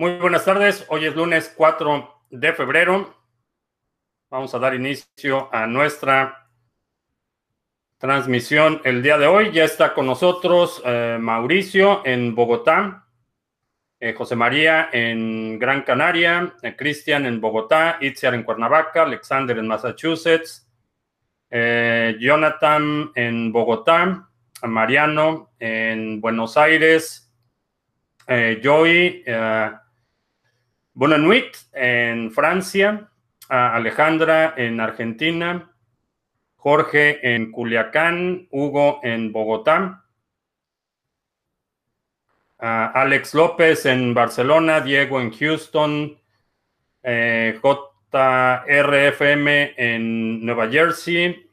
Muy buenas tardes. Hoy es lunes 4 de febrero. Vamos a dar inicio a nuestra transmisión el día de hoy. Ya está con nosotros eh, Mauricio en Bogotá, eh, José María en Gran Canaria, eh, Cristian en Bogotá, Itziar en Cuernavaca, Alexander en Massachusetts, Jonathan en Bogotá, Mariano en Buenos Aires, Joy Bonanuit en Francia, Alejandra en Argentina, Jorge en Culiacán, Hugo en Bogotá, Alex López en Barcelona, Diego en Houston, eh, JRFM en Nueva Jersey,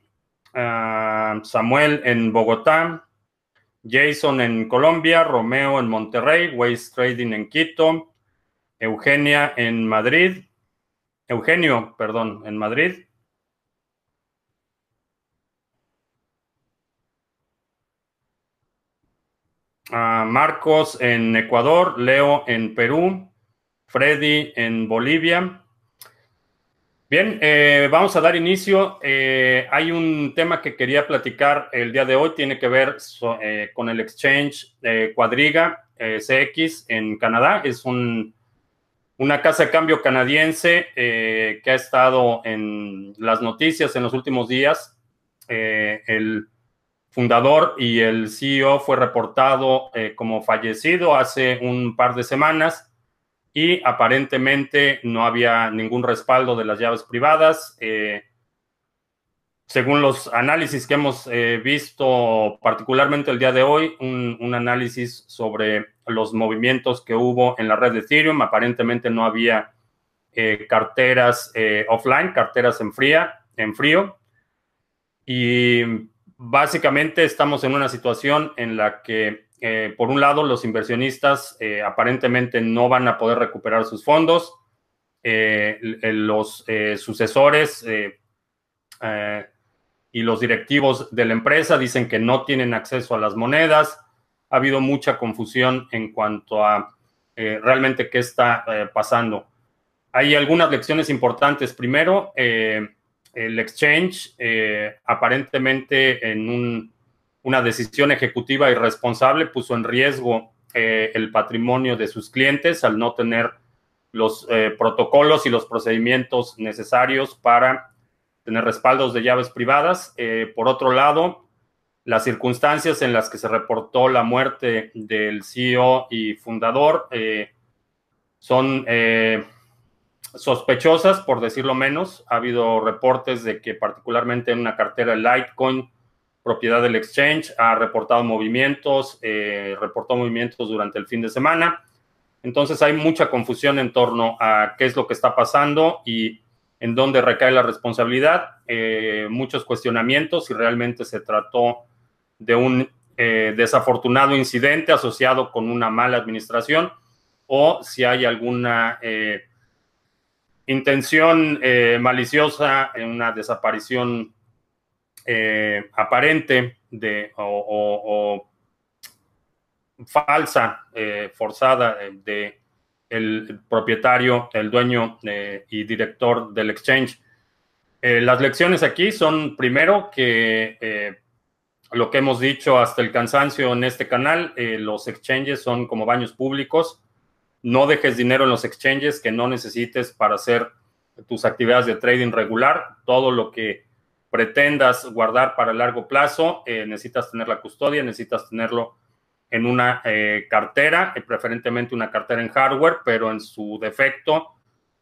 Samuel en Bogotá, Jason en Colombia, Romeo en Monterrey, Waste Trading en Quito, Eugenia en Madrid. Eugenio, perdón, en Madrid. Marcos en Ecuador, Leo en Perú, Freddy en Bolivia. Bien, eh, vamos a dar inicio. Eh, hay un tema que quería platicar el día de hoy, tiene que ver eh, con el exchange Cuadriga CX en Canadá. Es un una casa de cambio canadiense eh, que ha estado en las noticias en los últimos días. Eh, el fundador y el CEO fue reportado eh, como fallecido hace un par de semanas y aparentemente no había ningún respaldo de las llaves privadas según los análisis que hemos eh, visto, particularmente el día de hoy, un, análisis sobre los movimientos que hubo en la red de Ethereum. Aparentemente no había eh, carteras eh, offline, carteras en, fría, en frío. Y básicamente estamos en una situación en la que, por un lado, los inversionistas aparentemente no van a poder recuperar sus fondos. los sucesores y los directivos de la empresa dicen que no tienen acceso a las monedas. Ha habido mucha confusión en cuanto a eh, realmente qué está eh, pasando. Hay algunas lecciones importantes. Primero, eh, el exchange aparentemente en una decisión ejecutiva irresponsable puso en riesgo el patrimonio de sus clientes al no tener los protocolos y los procedimientos necesarios para tener respaldos de llaves privadas. Eh, por otro lado, las circunstancias en las que se reportó la muerte del CEO y fundador eh, son eh, sospechosas, por decirlo menos. Ha habido reportes de que particularmente en una cartera Litecoin, propiedad del exchange, ha reportado movimientos, reportó movimientos durante el fin de semana. Entonces hay mucha confusión en torno a qué es lo que está pasando y en dónde recae la responsabilidad, eh, muchos cuestionamientos si realmente se trató de un eh, desafortunado incidente asociado con una mala administración o si hay alguna eh, intención maliciosa en una desaparición aparente de, o falsa, forzada de el propietario, el dueño eh, y director del exchange. Eh, las lecciones aquí son, primero, que eh, lo que hemos dicho hasta el cansancio en este canal, los exchanges son como baños públicos. No dejes dinero en los exchanges que no necesites para hacer tus actividades de trading regular. Todo lo que pretendas guardar para largo plazo, necesitas tener la custodia, necesitas tenerlo en una eh, cartera, eh, preferentemente una cartera en hardware, pero en su defecto,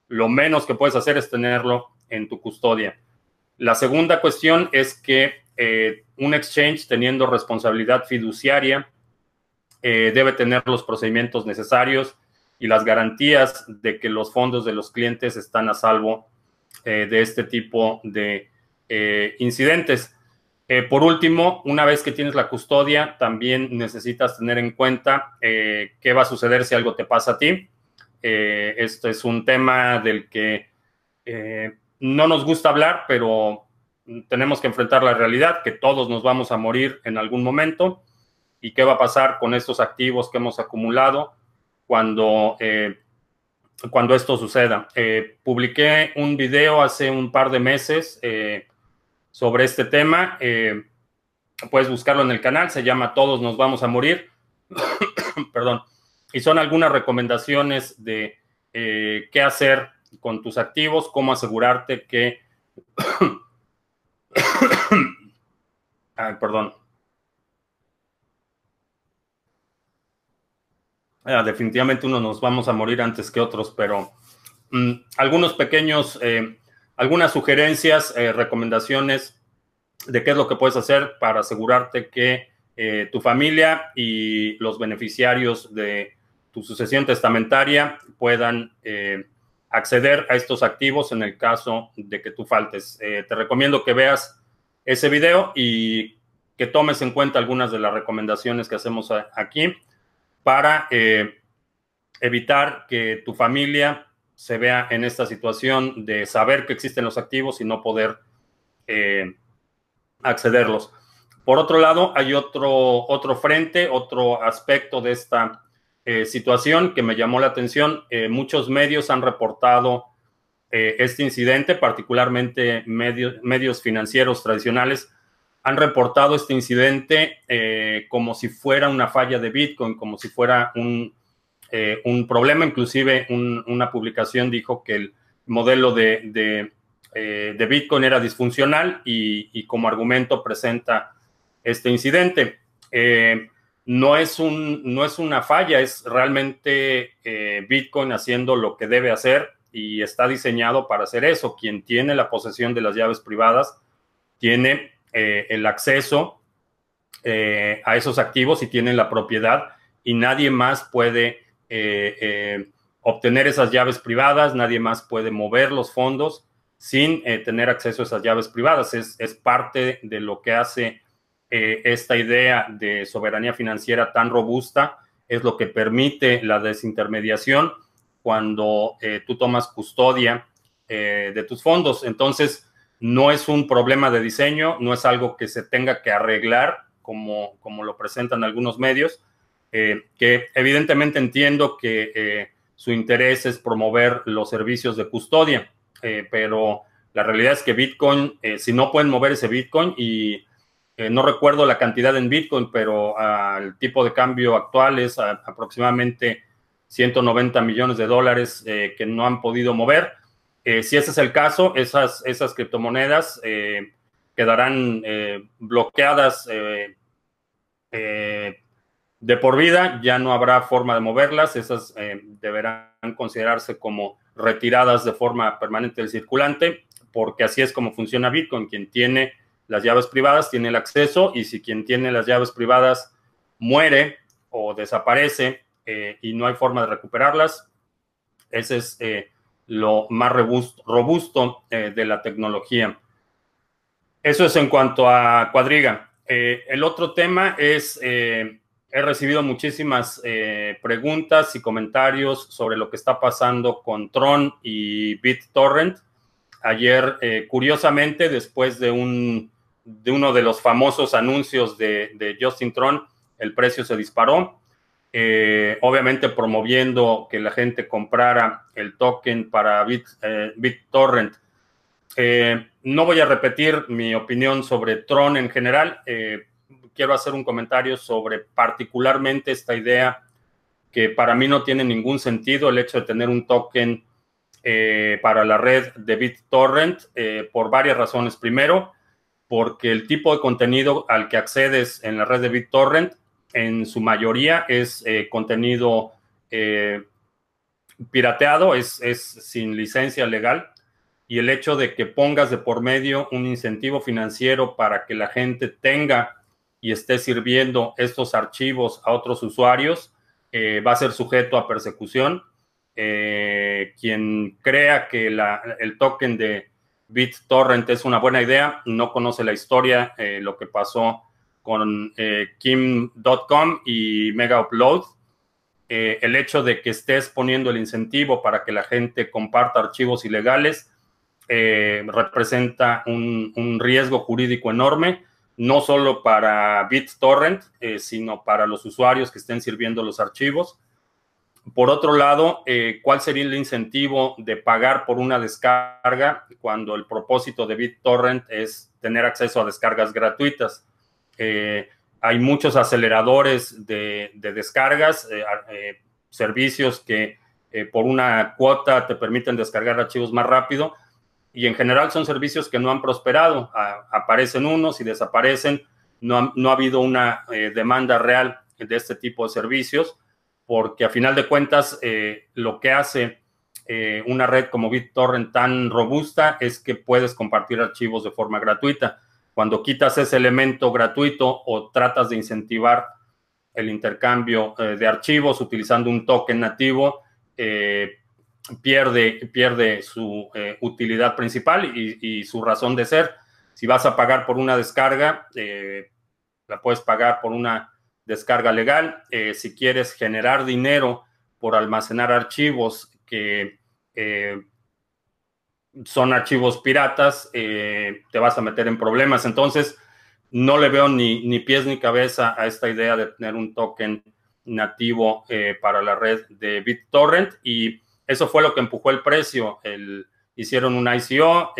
lo menos que puedes hacer es tenerlo en tu custodia. La segunda cuestión es que eh, un exchange teniendo responsabilidad fiduciaria debe tener los procedimientos necesarios y las garantías de que los fondos de los clientes están a salvo de este tipo de incidentes. Eh, por último, una vez que tienes la custodia, también necesitas tener en cuenta eh, qué va a suceder si algo te pasa a ti. Eh, esto es un tema del que no nos gusta hablar, pero tenemos que enfrentar la realidad, que todos nos vamos a morir en algún momento. ¿Y qué va a pasar con estos activos que hemos acumulado cuando cuando esto suceda. Publiqué un video hace un par de meses sobre este tema. Eh, puedes buscarlo en el canal, se llama Todos nos vamos a morir. Perdón. Y son algunas recomendaciones de qué hacer con tus activos, cómo asegurarte que... Ay, perdón. Ah, definitivamente uno nos vamos a morir antes que otros, pero mm, algunos pequeños, eh, algunas sugerencias, eh, recomendaciones de qué es lo que puedes hacer para asegurarte que eh, tu familia y los beneficiarios de tu sucesión testamentaria puedan acceder a estos activos en el caso de que tú faltes. te recomiendo que veas ese video y que tomes en cuenta algunas de las recomendaciones que hacemos aquí para eh, evitar que tu familia se vea en esta situación de saber que existen los activos y no poder eh, accederlos. Por otro lado, hay otro, otro frente, otro aspecto de esta eh, situación que me llamó la atención. muchos medios han reportado este incidente, particularmente medios, financieros tradicionales han reportado este incidente eh, como si fuera una falla de Bitcoin, como si fuera un, eh, problema. Inclusive una publicación dijo que el modelo de, eh, Bitcoin era disfuncional y, como argumento presenta este incidente. no, es un, no es una falla, es realmente Bitcoin haciendo lo que debe hacer y está diseñado para hacer eso. Quien tiene la posesión de las llaves privadas tiene eh, el acceso eh, a esos activos y tienen la propiedad y nadie más puede eh, obtener esas llaves privadas, nadie más puede mover los fondos sin tener acceso a esas llaves privadas. Es, es parte de lo que hace esta idea de soberanía financiera tan robusta, es lo que permite la desintermediación cuando tú tomas custodia de tus fondos. Entonces, no es un problema de diseño, no es algo que se tenga que arreglar, como, como lo presentan algunos medios, eh, que evidentemente entiendo que eh, su interés es promover los servicios de custodia, eh, pero la realidad es que Bitcoin, si no pueden mover ese Bitcoin y no recuerdo la cantidad en Bitcoin, pero al tipo de cambio actual es aproximadamente 190 millones de dólares que no han podido mover. Si ese es el caso, esas, esas criptomonedas quedarán bloqueadas de por vida, ya no habrá forma de moverlas, esas deberán considerarse como retiradas de forma permanente del circulante, porque así es como funciona Bitcoin. Quien tiene las llaves privadas tiene el acceso y si quien tiene las llaves privadas muere o desaparece y no hay forma de recuperarlas, ese es lo más robusto, eh, de la tecnología. Eso es en cuanto a Cuadriga. Eh, el otro tema es, eh, he recibido muchísimas preguntas y comentarios sobre lo que está pasando con Tron y BitTorrent. Ayer, curiosamente, después de, un, de uno de los famosos anuncios de, Justin Tron, el precio se disparó. Eh, obviamente promoviendo que la gente comprara el token para Bit, eh, BitTorrent. Eh, no voy a repetir mi opinión sobre Tron en general. Quiero hacer un comentario sobre particularmente esta idea que para mí no tiene ningún sentido el hecho de tener un token para la red de BitTorrent por varias razones. Primero, porque el tipo de contenido al que accedes en la red de BitTorrent en su mayoría es eh, contenido eh, pirateado, es, sin licencia legal. Y el hecho de que pongas de por medio un incentivo financiero para que la gente tenga y esté sirviendo estos archivos a otros usuarios eh, va a ser sujeto a persecución. quien crea que el token de BitTorrent es una buena idea, no conoce la historia, lo que pasó con eh, Kim.com y Mega Upload. Eh, el hecho de que estés poniendo el incentivo para que la gente comparta archivos ilegales eh, representa un, riesgo jurídico enorme, no solo para BitTorrent, sino para los usuarios que estén sirviendo los archivos. por otro lado, eh, ¿cuál sería el incentivo de pagar por una descarga cuando el propósito de BitTorrent es tener acceso a descargas gratuitas? Eh, hay muchos aceleradores de, descargas, eh, servicios que por una cuota te permiten descargar archivos más rápido y en general son servicios que no han prosperado. aparecen unos y desaparecen. No no ha habido una demanda real de este tipo de servicios porque a final de cuentas eh, lo que hace eh, una red como BitTorrent tan robusta es que puedes compartir archivos de forma gratuita. Cuando quitas ese elemento gratuito o tratas de incentivar el intercambio eh, de archivos utilizando un token nativo, pierde, pierde su utilidad principal y, su razón de ser. Si vas a pagar por una descarga, la puedes pagar por una descarga legal. Eh, si quieres generar dinero por almacenar archivos que eh, son archivos piratas, eh, te vas a meter en problemas. Entonces, no le veo ni, ni, pies ni cabeza a esta idea de tener un token nativo para la red de BitTorrent y eso fue lo que empujó el precio. Hicieron un ICO.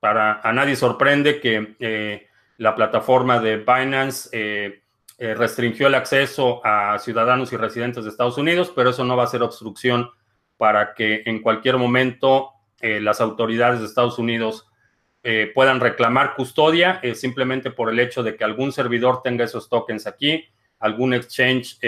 para a nadie sorprende que la plataforma de Binance eh, eh, restringió el acceso a ciudadanos y residentes de Estados Unidos, pero eso no va a ser obstrucción para que en cualquier momento eh, las autoridades de Estados Unidos puedan reclamar custodia simplemente por el hecho de que algún servidor tenga esos tokens aquí, algún exchange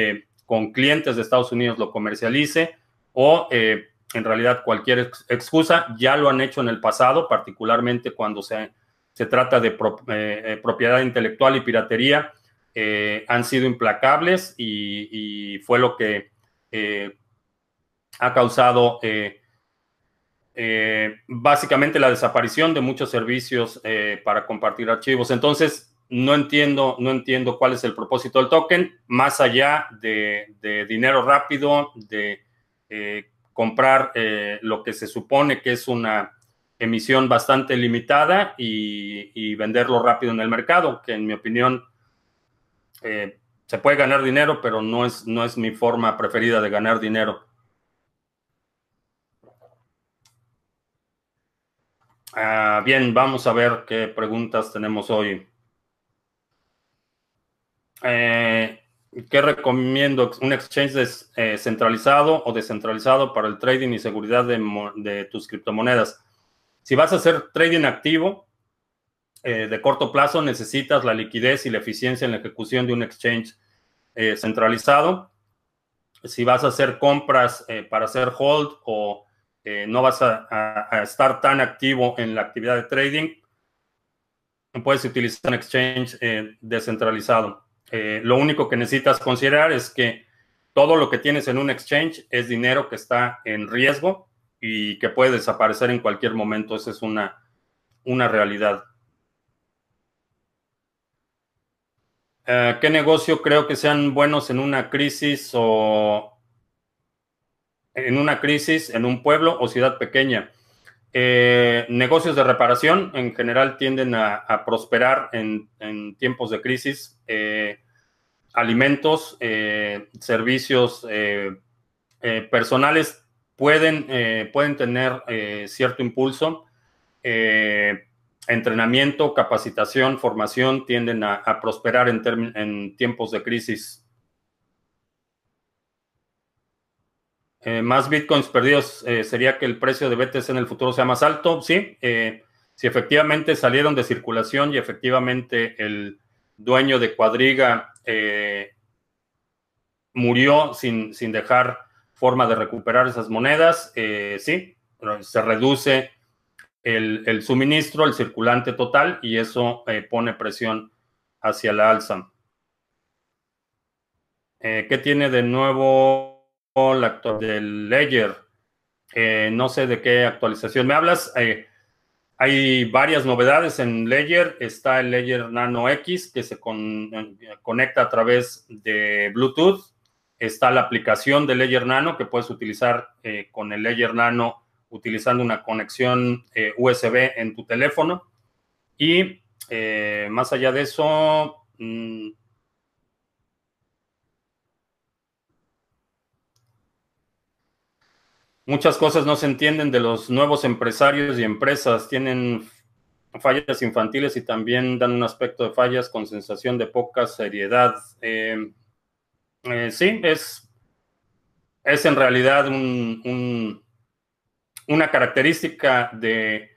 con clientes de Estados Unidos lo comercialice o en realidad cualquier excusa. Ya lo han hecho en el pasado, particularmente cuando se se trata de eh, eh, propiedad intelectual y piratería, eh, han sido implacables y, fue lo que ha causado básicamente la desaparición de muchos servicios para compartir archivos. Entonces, no entiendo, no entiendo cuál es el propósito del token, más allá de, de dinero rápido, de comprar lo que se supone que es una emisión bastante limitada y, venderlo rápido en el mercado, que en mi opinión eh, se puede ganar dinero, pero no es, no es mi forma preferida de ganar dinero. Ah, bien, vamos a ver qué preguntas tenemos hoy. Eh, ¿Qué recomiendo? ¿Un exchange eh, centralizado o descentralizado para el trading y seguridad de, tus criptomonedas? Si vas a hacer trading activo eh, de corto plazo, necesitas la liquidez y la eficiencia en la ejecución de un exchange centralizado. Si vas a hacer compras para hacer hold o no vas a, estar tan activo en la actividad de trading, puedes utilizar un exchange descentralizado. Lo único que necesitas considerar es que todo lo que tienes en un exchange es dinero que está en riesgo y que puede desaparecer en cualquier momento. Esa es una, una realidad. Eh, ¿Qué negocio creo que sean buenos en una crisis o en una crisis en un pueblo o ciudad pequeña? Eh, negocios de reparación en general tienden a, prosperar en, tiempos de crisis. Eh, alimentos, servicios personales pueden, eh, pueden tener eh, cierto impulso. Eh, entrenamiento, capacitación, formación tienden a, prosperar en, en, tiempos de crisis. más bitcoins perdidos sería que el precio de BTC en el futuro sea más alto. Sí, si efectivamente salieron de circulación y efectivamente el dueño de cuadriga murió sin, sin dejar forma de recuperar esas monedas, eh, sí, se reduce el, suministro, el circulante total, y eso eh, pone presión hacia la alza. Eh, ¿Qué tiene de nuevo la del Ledger? no sé de qué actualización me hablas. Hay varias novedades en Ledger. Está el Ledger Nano X que se conecta a través de Bluetooth Está la aplicación de Ledger Nano que puedes utilizar eh, con el Ledger Nano utilizando una conexión eh, USB en tu teléfono. Y eh, más allá de eso, mm, Muchas cosas no se entienden de los nuevos empresarios y empresas. Tienen fallas infantiles y también dan un aspecto de fallas con sensación de poca seriedad. Eh, eh, sí, es, es en realidad un, una característica de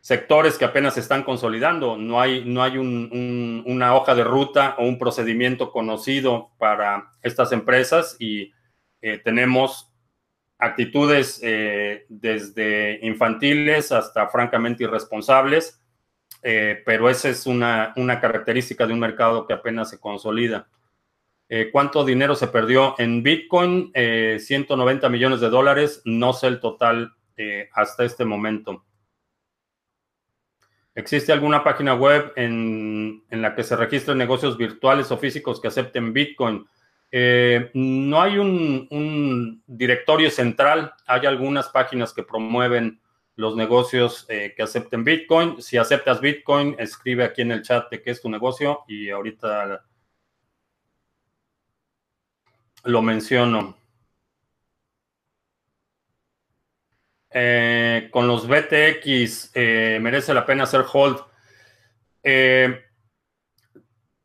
sectores que apenas se están consolidando. No hay, no hay una hoja de ruta o un procedimiento conocido para estas empresas y eh, tenemos actitudes eh, desde infantiles hasta francamente irresponsables, eh, pero esa es una, una, característica de un mercado que apenas se consolida. ¿Cuánto dinero se perdió en Bitcoin? 190 millones de dólares, no sé el total hasta este momento. ¿Existe alguna página web en, la que se registren negocios virtuales o físicos que acepten Bitcoin? Eh, no hay un, directorio central, hay algunas páginas que promueven los negocios eh, que acepten Bitcoin. Si aceptas Bitcoin, escribe aquí en el chat de qué es tu negocio y ahorita lo menciono. Eh, con los BTX, ¿merece la pena hacer hold? Eh,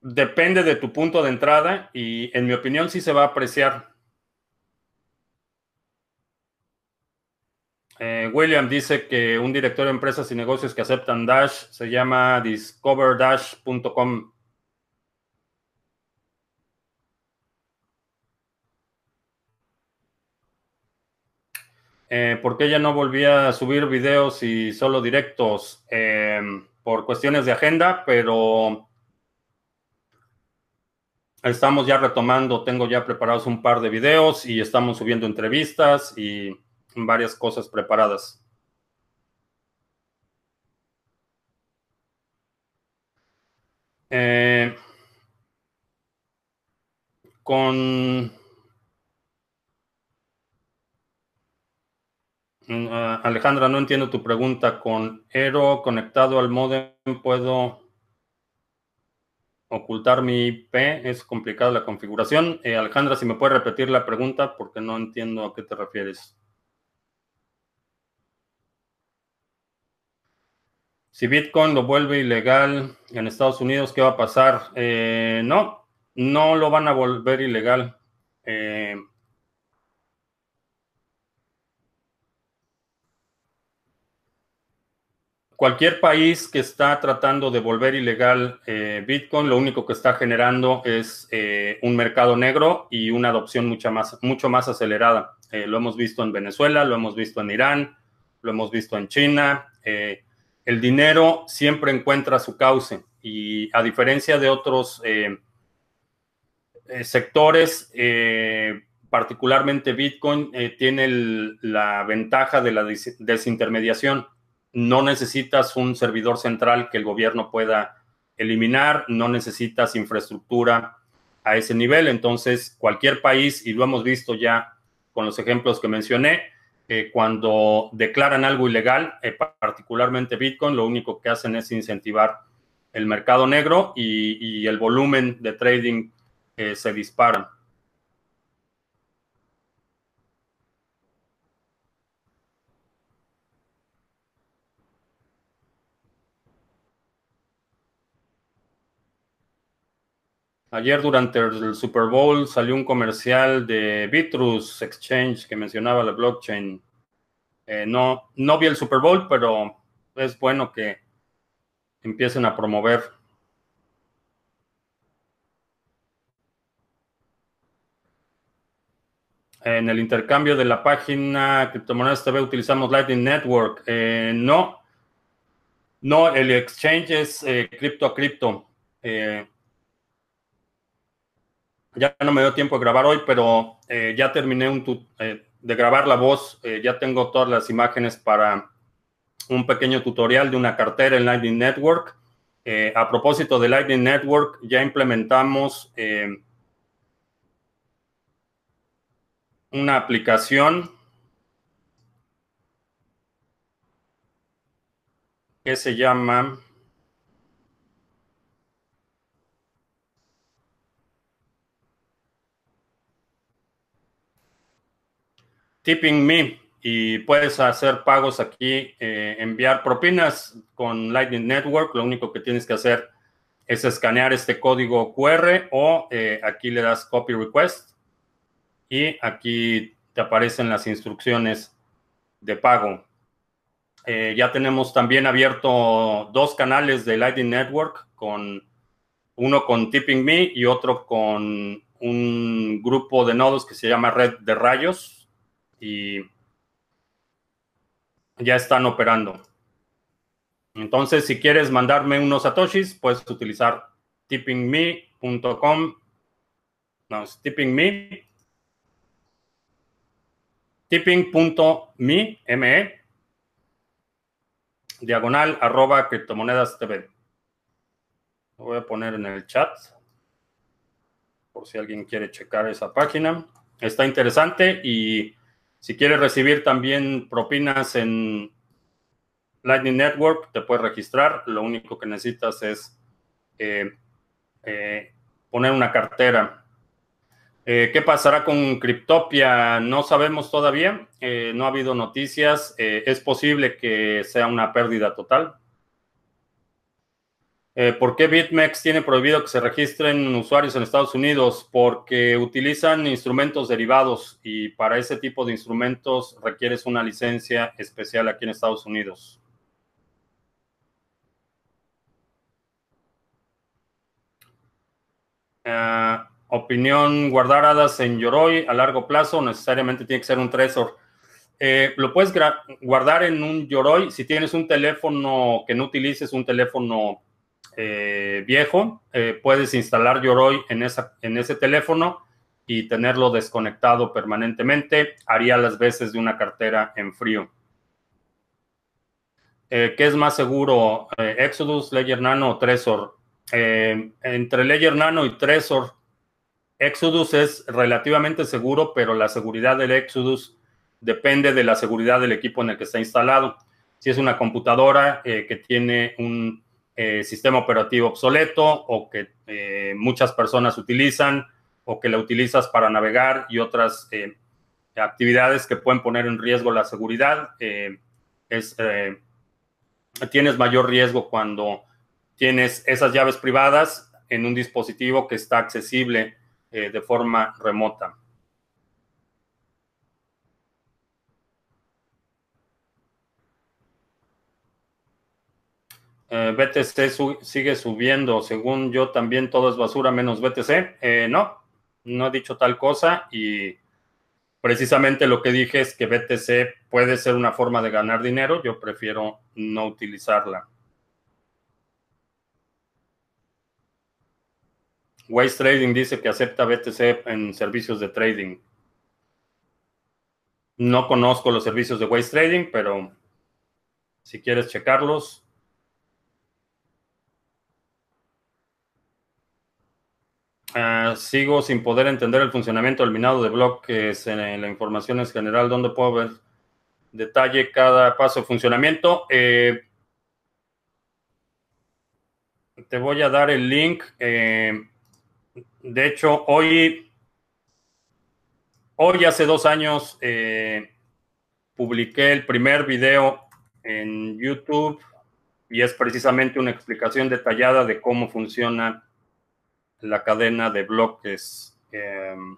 depende de tu punto de entrada y en mi opinión sí se va a apreciar. William dice que un director de empresas y negocios que aceptan Dash se llama discoverdash.com. eh, por qué ya no volvía a subir videos y solo directos em, por cuestiones de agenda, pero estamos ya retomando, tengo ya preparados un par de videos y estamos subiendo entrevistas y varias cosas preparadas. Eh, con Mm, ah, Alejandra, no entiendo tu pregunta. Con Ero conectado al modem, ¿puedo ocultar mi IP? Es complicada la configuración. Eh, Alejandra, si me puedes repetir la pregunta porque no entiendo a qué te refieres. Si Bitcoin lo vuelve ilegal en Estados Unidos, ¿qué va a pasar? Eh, no, no lo van a volver ilegal. Eh, cualquier país que está tratando de volver ilegal eh, Bitcoin, lo único que está generando es eh, un mercado negro y una adopción más, mucho más acelerada. Eh, lo hemos visto en Venezuela, lo hemos visto en Irán, lo hemos visto en China. el dinero siempre encuentra su cauce y a diferencia de otros sectores, particularmente Bitcoin, tiene la ventaja de la desintermediación no necesitas un servidor central que el gobierno pueda eliminar, no necesitas infraestructura a ese nivel. Entonces, cualquier país, y lo hemos visto ya con los ejemplos que mencioné, eh, cuando declaran algo ilegal, eh, particularmente Bitcoin, lo único que hacen es incentivar el mercado negro y, el volumen de trading eh, se dispara. Ayer durante el Super Bowl salió un comercial de Bitrus Exchange que mencionaba la blockchain. Eh, no, no vi el Super Bowl, pero es bueno que empiecen a promover. En el intercambio de la página Criptomonedas TV utilizamos Lightning Network. Eh, no, no, el exchange es eh, cripto a cripto. Ya no me dio tiempo de grabar hoy, pero eh, ya terminé eh, de grabar la voz. Eh, ya tengo todas las imágenes para un pequeño tutorial de una cartera en Lightning Network. a propósito de Lightning Network, ya implementamos una aplicación que se llama Tipping Me. y puedes hacer pagos aquí, eh, enviar propinas con Lightning Network. Lo único que tienes que hacer es escanear este código QR o eh, aquí le das copy request y aquí te aparecen las instrucciones de pago. Eh, ya tenemos también abierto dos canales de Lightning Network, con uno con Tipping Me y otro con un grupo de nodos que se llama Red de Rayos. Y ya están operando. Entonces, si quieres mandarme unos satoshis, puedes utilizar tippingme.com. No, es tippingme. Tipping.me, M-E, diagonal, arroba criptomonedas TV. Lo voy a poner en el chat por si alguien quiere checar esa página. Está interesante y si quieres recibir también propinas en Lightning Network, te puedes registrar. Lo único que necesitas es eh, eh, poner una cartera. Eh, ¿Qué pasará con Cryptopia? No sabemos todavía. no ha habido noticias. es posible que sea una pérdida total. Eh, ¿Por qué BitMEX tiene prohibido que se registren usuarios en Estados Unidos? Porque utilizan instrumentos derivados y para ese tipo de instrumentos requieres una licencia especial aquí en Estados Unidos. Eh, opinión, guardar hadas en Yoroi a largo plazo necesariamente tiene que ser un Trezor. Eh, lo puedes guardar en un Yoroi si tienes un teléfono que no utilices, un teléfono eh, viejo, eh, puedes instalar Yoroi en, esa, en ese teléfono y tenerlo desconectado permanentemente. Haría las veces de una cartera en frío. Eh, ¿Qué es más seguro, Exodus, Ledger Nano o Trezor? entre Ledger Nano y Trezor, Exodus es relativamente seguro, pero la seguridad del Exodus depende de la seguridad del equipo en el que está instalado. Si es una computadora que tiene un eh, sistema operativo obsoleto o que eh, muchas personas utilizan o que la utilizas para navegar y otras eh, actividades que pueden poner en riesgo la seguridad. es, tienes mayor riesgo cuando tienes esas llaves privadas en un dispositivo que está accesible de forma remota. Eh, BTC sigue subiendo. Según yo, también todo es basura menos BTC. Eh, no, no he dicho tal cosa y precisamente lo que dije es que BTC puede ser una forma de ganar dinero. Yo prefiero no utilizarla. Waste Trading dice que acepta BTC en servicios de trading. No conozco los servicios de Waste Trading, pero si quieres checarlos, Ah, sigo sin poder entender el funcionamiento del minado de bloques. En la información es general, ¿dónde puedo ver detalle cada paso de funcionamiento? Eh, te voy a dar el link. Eh, de hecho, hoy, hoy hace dos años, eh, publiqué el primer video en YouTube y es precisamente una explicación detallada de cómo funciona la cadena de bloques. Em,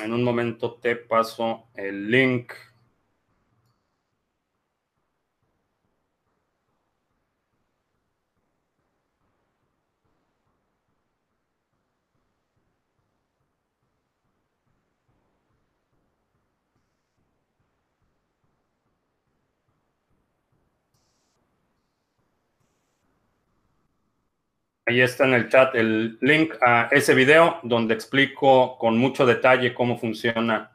en un momento te paso el link. Ahí está en el chat el link a ese video donde explico con mucho detalle cómo funciona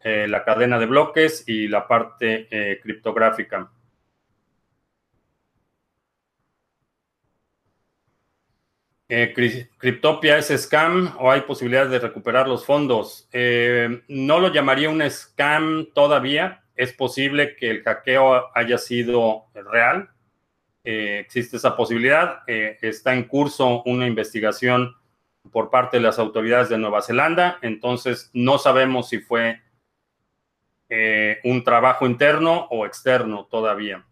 eh, la cadena de bloques y la parte eh, criptográfica. Eh, ¿Cryptopia es scam o hay posibilidad de recuperar los fondos? no lo llamaría un scam todavía. Es posible que el hackeo haya sido real existe esa posibilidad. está en curso una investigación por parte de las autoridades de Nueva Zelanda, entonces no sabemos si fue un trabajo interno o externo todavía.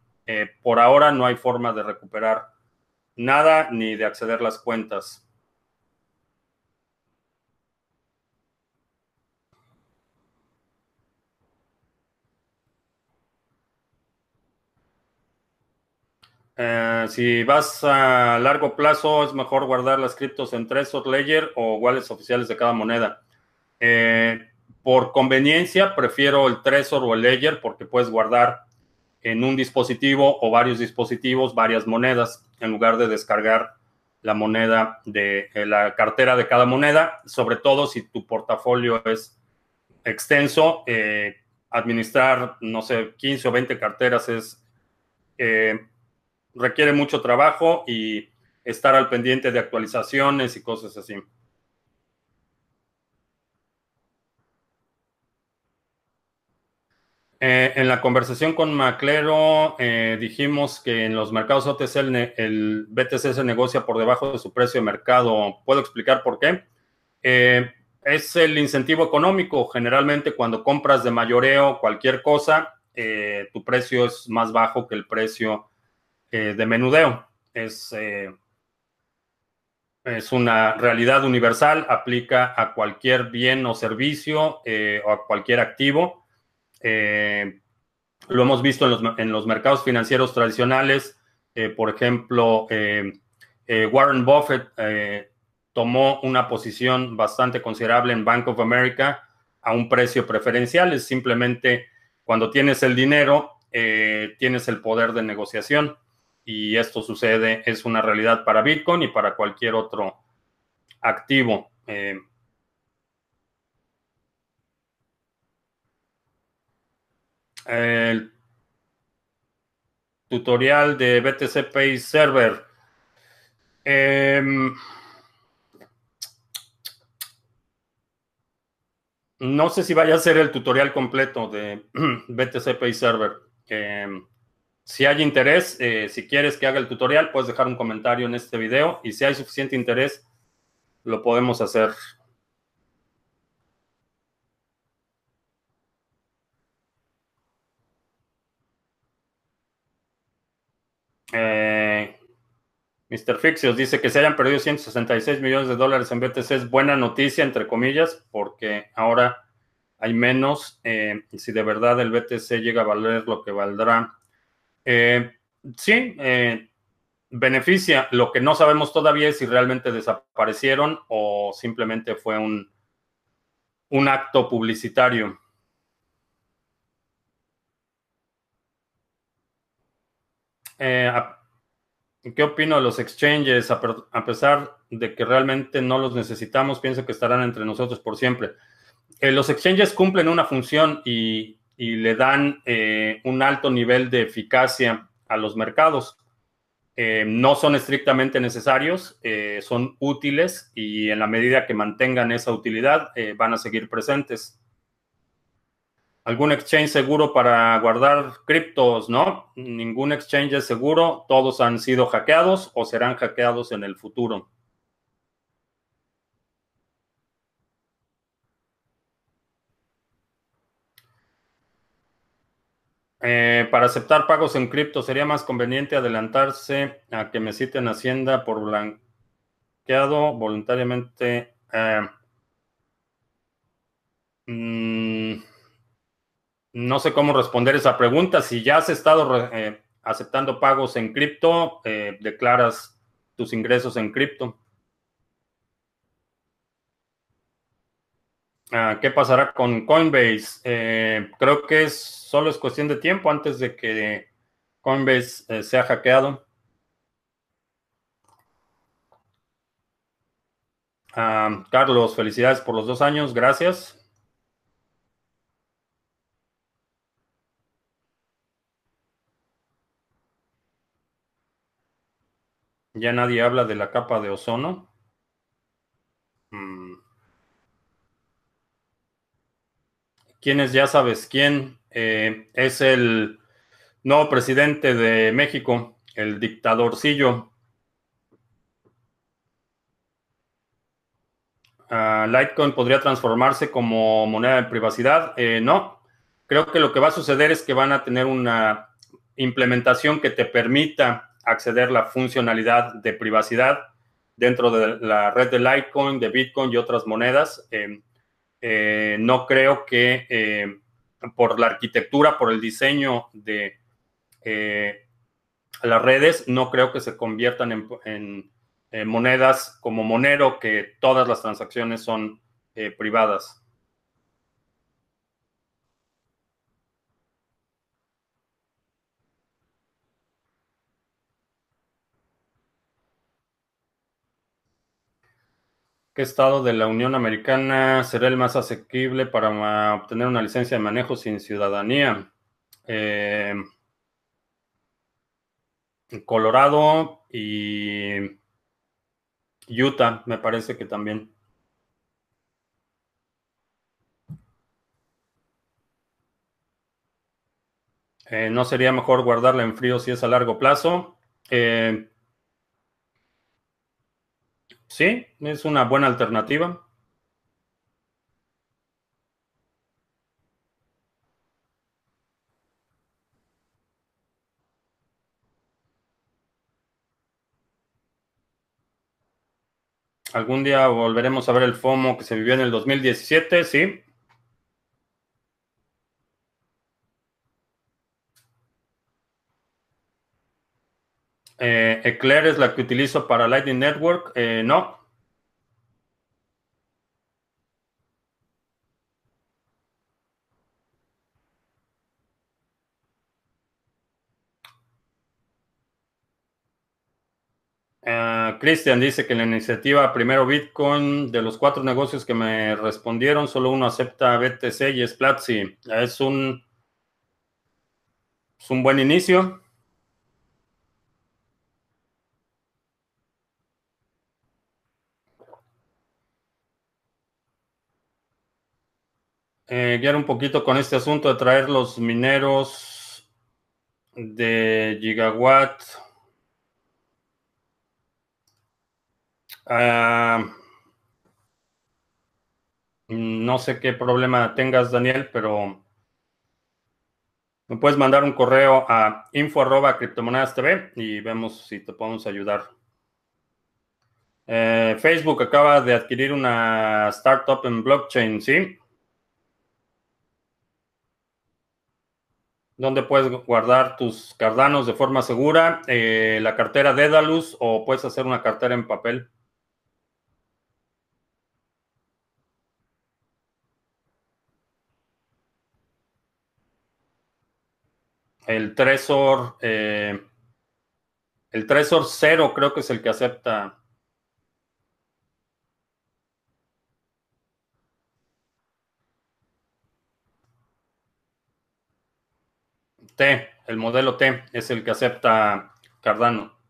por ahora no hay forma de recuperar nada ni de acceder las cuentas. Eh, si vas a largo plazo, es mejor guardar las criptos en Trezor Ledger o wallets oficiales de cada moneda. Eh, por conveniencia, prefiero el Trezor o el Ledger porque puedes guardar en un dispositivo o varios dispositivos varias monedas en lugar de descargar la moneda de eh, la cartera de cada moneda, sobre todo si tu portafolio es extenso. administrar, no sé, 15 o 20 carteras es requiere mucho trabajo y estar al pendiente de actualizaciones y cosas así. Eh, en la conversación con Maclero eh, dijimos que en los mercados OTC el, BTC se negocia por debajo de su precio de mercado. ¿Puedo explicar por qué? Eh, es el incentivo económico. Generalmente cuando compras de mayoreo cualquier cosa, tu precio es más bajo que el precio eh, de menudeo. Es, eh, es una realidad universal, aplica a cualquier bien o servicio eh, o a cualquier activo. lo hemos visto en los, mercados financieros tradicionales. por ejemplo, Warren Buffett tomó una posición bastante considerable en Bank of America a un precio preferencial. Es simplemente cuando tienes el dinero, tienes el poder de negociación y esto sucede, es una realidad para Bitcoin y para cualquier otro activo. Eh, el tutorial de BTC Pay Server. Em, no sé si vaya a ser el tutorial completo de BTC Pay Server. Em, si hay interés, eh, si quieres que haga el tutorial, puedes dejar un comentario en este video y si hay suficiente interés, lo podemos hacer. Eh, Mr. Fixios dice que se hayan perdido 166 millones de dólares en BTC es buena noticia, entre comillas, porque ahora hay menos. Eh, si de verdad el BTC llega a valer lo que valdrá eh, sí, eh, beneficia. Lo que no sabemos todavía es si realmente desaparecieron o simplemente fue un, un acto publicitario. Eh, ¿Qué opino de los exchanges? A, pesar de que realmente no los necesitamos, pienso que estarán entre nosotros por siempre. los exchanges cumplen una función y y le dan eh, un alto nivel de eficacia a los mercados. Eh, no son estrictamente necesarios, eh, son útiles y en la medida que mantengan esa utilidad van a seguir presentes. ¿Algún exchange seguro para guardar criptos? No, ningún exchange es seguro, todos han sido hackeados o serán hackeados en el futuro. Eh, para aceptar pagos en cripto sería más conveniente adelantarse a que me citen Hacienda por blanqueado voluntariamente. Eh, mm, no sé cómo responder esa pregunta. Si ya has estado eh, aceptando pagos en cripto, declaras tus ingresos en cripto. ¿Qué pasará con Coinbase? Eh, creo que es, solo es cuestión de tiempo antes de que Coinbase eh, sea hackeado. Ah, Carlos, felicidades por los dos años, gracias. Ya nadie habla de la capa de ozono. Mm. Quién es, ya sabes quién, eh, es el nuevo presidente de México, el dictadorcillo. Ah, Litecoin podría transformarse como moneda de privacidad. Eh, no, creo que lo que va a suceder es que van a tener una implementación que te permita acceder a la funcionalidad de privacidad dentro de la red de Litecoin, de Bitcoin y otras monedas. Eh, eh, no creo que por la arquitectura, por el diseño de las redes, no creo que se conviertan en eh, monedas como Monero, que todas las transacciones son eh, privadas. ¿Qué estado de la Unión Americana será el más asequible para obtener una licencia de manejo sin ciudadanía? Eh, Colorado y Utah, me parece que también. Eh, ¿No sería mejor guardarla en frío si es a largo plazo? Eh, sí, es una buena alternativa. Algún día volveremos a ver el FOMO que se vivió en el 2017, sí. Eh, Eclair es la que utilizo para Lightning Network. Eh, no. Cristian dice que la iniciativa Primero Bitcoin, de los cuatro negocios que me respondieron, solo uno acepta BTC y es Platzi. Es un, es un buen inicio. Eh, guiar un poquito con este asunto de traer los mineros de gigawatt Ah, no sé qué problema tengas, Daniel, pero me puedes mandar un correo a info TV y vemos si te podemos ayudar. Eh, Facebook acaba de adquirir una startup en blockchain, ¿sí? Donde puedes guardar tus cardanos de forma segura, eh, la cartera Dedalus o puedes hacer una cartera en papel. El Tresor, eh, el Tresor cero creo que es el que acepta. T, el modelo T es el que acepta Cardano.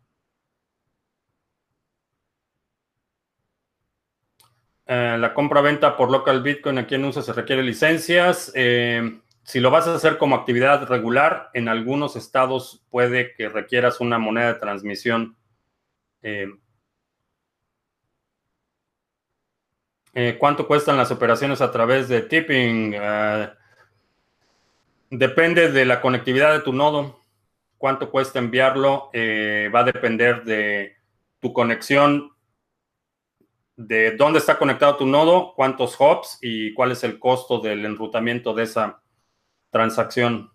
Eh, la compra-venta por local Bitcoin aquí en USA se requiere licencias. Eh, si lo vas a hacer como actividad regular, en algunos estados puede que requieras una moneda de transmisión. Eh, ¿Cuánto cuestan las operaciones a través de tipping? Depende de la conectividad de tu nodo. ¿Cuánto cuesta enviarlo? Eh, va a depender de tu conexión, de dónde está conectado tu nodo, cuántos hops y cuál es el costo del enrutamiento de esa transacción.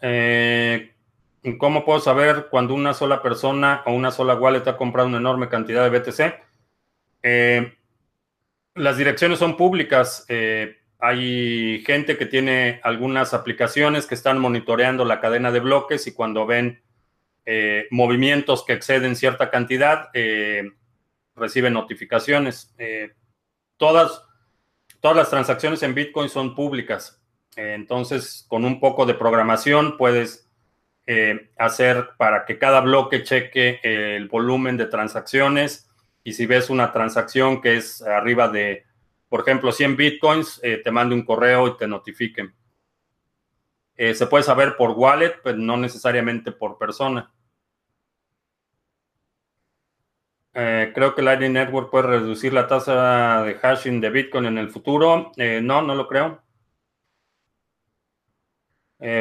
Eh, ¿Cómo puedo saber cuando una sola persona o una sola wallet ha comprado una enorme cantidad de BTC? Eh, las direcciones son públicas. Eh, hay gente que tiene algunas aplicaciones que están monitoreando la cadena de bloques y cuando ven eh, movimientos que exceden cierta cantidad, eh, reciben notificaciones. Eh, todas, todas las transacciones en Bitcoin son públicas. entonces, con un poco de programación puedes hacer para que cada bloque cheque el volumen de transacciones y si ves una transacción que es arriba de, por ejemplo, 100 bitcoins, eh, te mande un correo y te notifique. Eh, se puede saber por wallet, pero no necesariamente por persona. Eh, creo que Lightning Network puede reducir la tasa de hashing de Bitcoin en el futuro. no, no lo creo.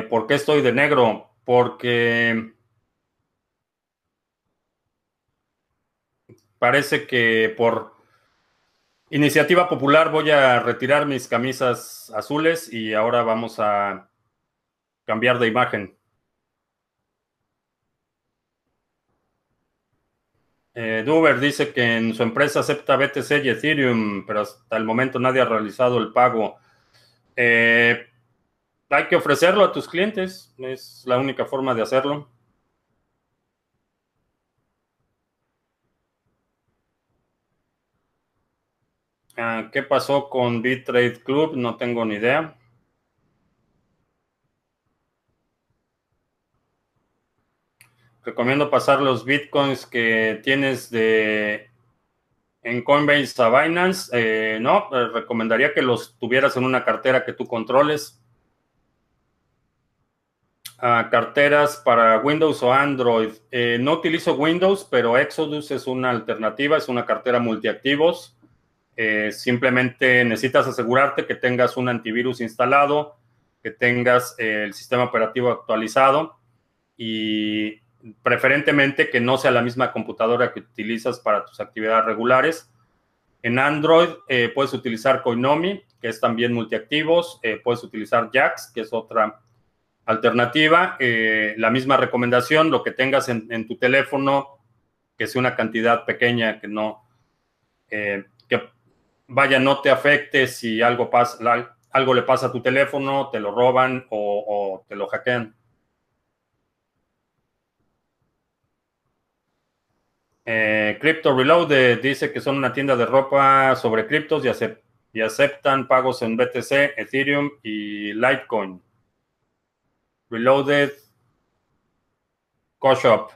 ¿Por qué estoy de negro? Porque parece que por iniciativa popular voy a retirar mis camisas azules y ahora vamos a cambiar de imagen. Eh, Duber dice que en su empresa acepta BTC y Ethereum, pero hasta el momento nadie ha realizado el pago. Eh, hay que ofrecerlo a tus clientes, es la única forma de hacerlo. Ah, ¿Qué pasó con BitTrade Club? No tengo ni idea. Recomiendo pasar los bitcoins que tienes de en Coinbase a Binance. Eh, no, eh, recomendaría que los tuvieras en una cartera que tú controles. Ah, carteras para Windows o Android. Eh, no utilizo Windows, pero Exodus es una alternativa, es una cartera multiactivos. Eh, simplemente necesitas asegurarte que tengas un antivirus instalado, que tengas eh, el sistema operativo actualizado y preferentemente que no sea la misma computadora que utilizas para tus actividades regulares. En Android eh, puedes utilizar Coinomi, que es también multiactivos, puedes utilizar Jax, que es otra alternativa. la misma recomendación, lo que tengas en, tu teléfono, que sea una cantidad pequeña, que no, que vaya, no te afecte si algo, pasa, algo le pasa a tu teléfono, te lo roban o, te lo hackean. Eh, Crypto Reloaded dice que son una tienda de ropa sobre criptos y aceptan pagos en BTC, Ethereum y Litecoin. Reloaded Co-Shop.